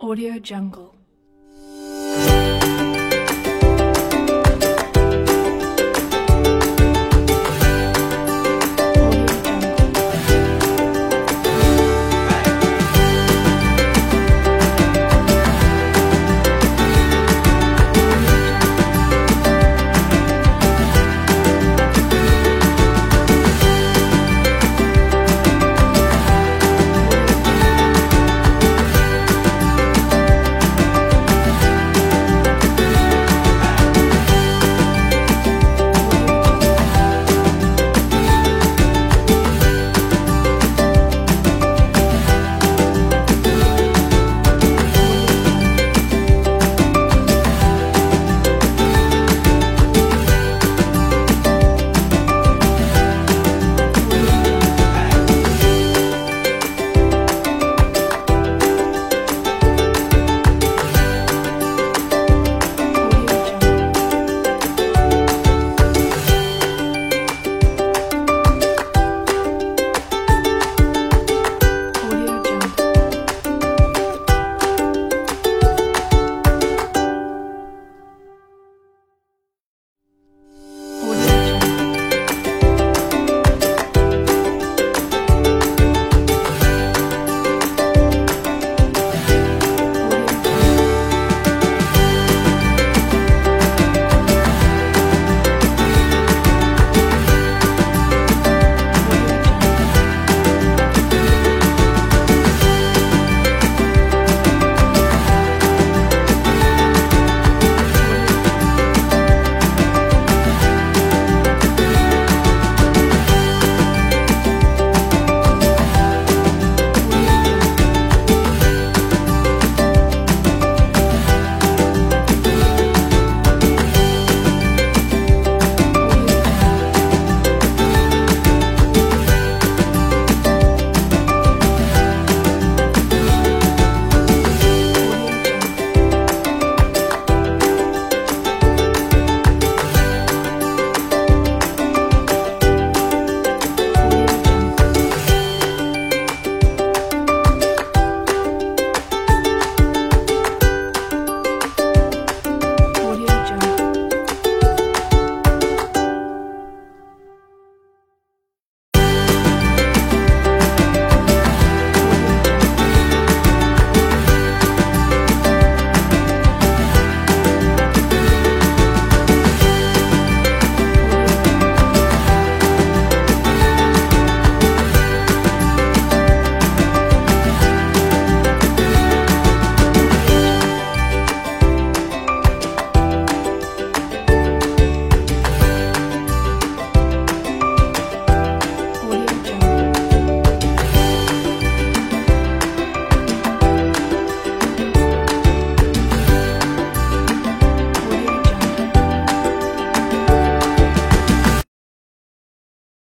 Audio Jungle.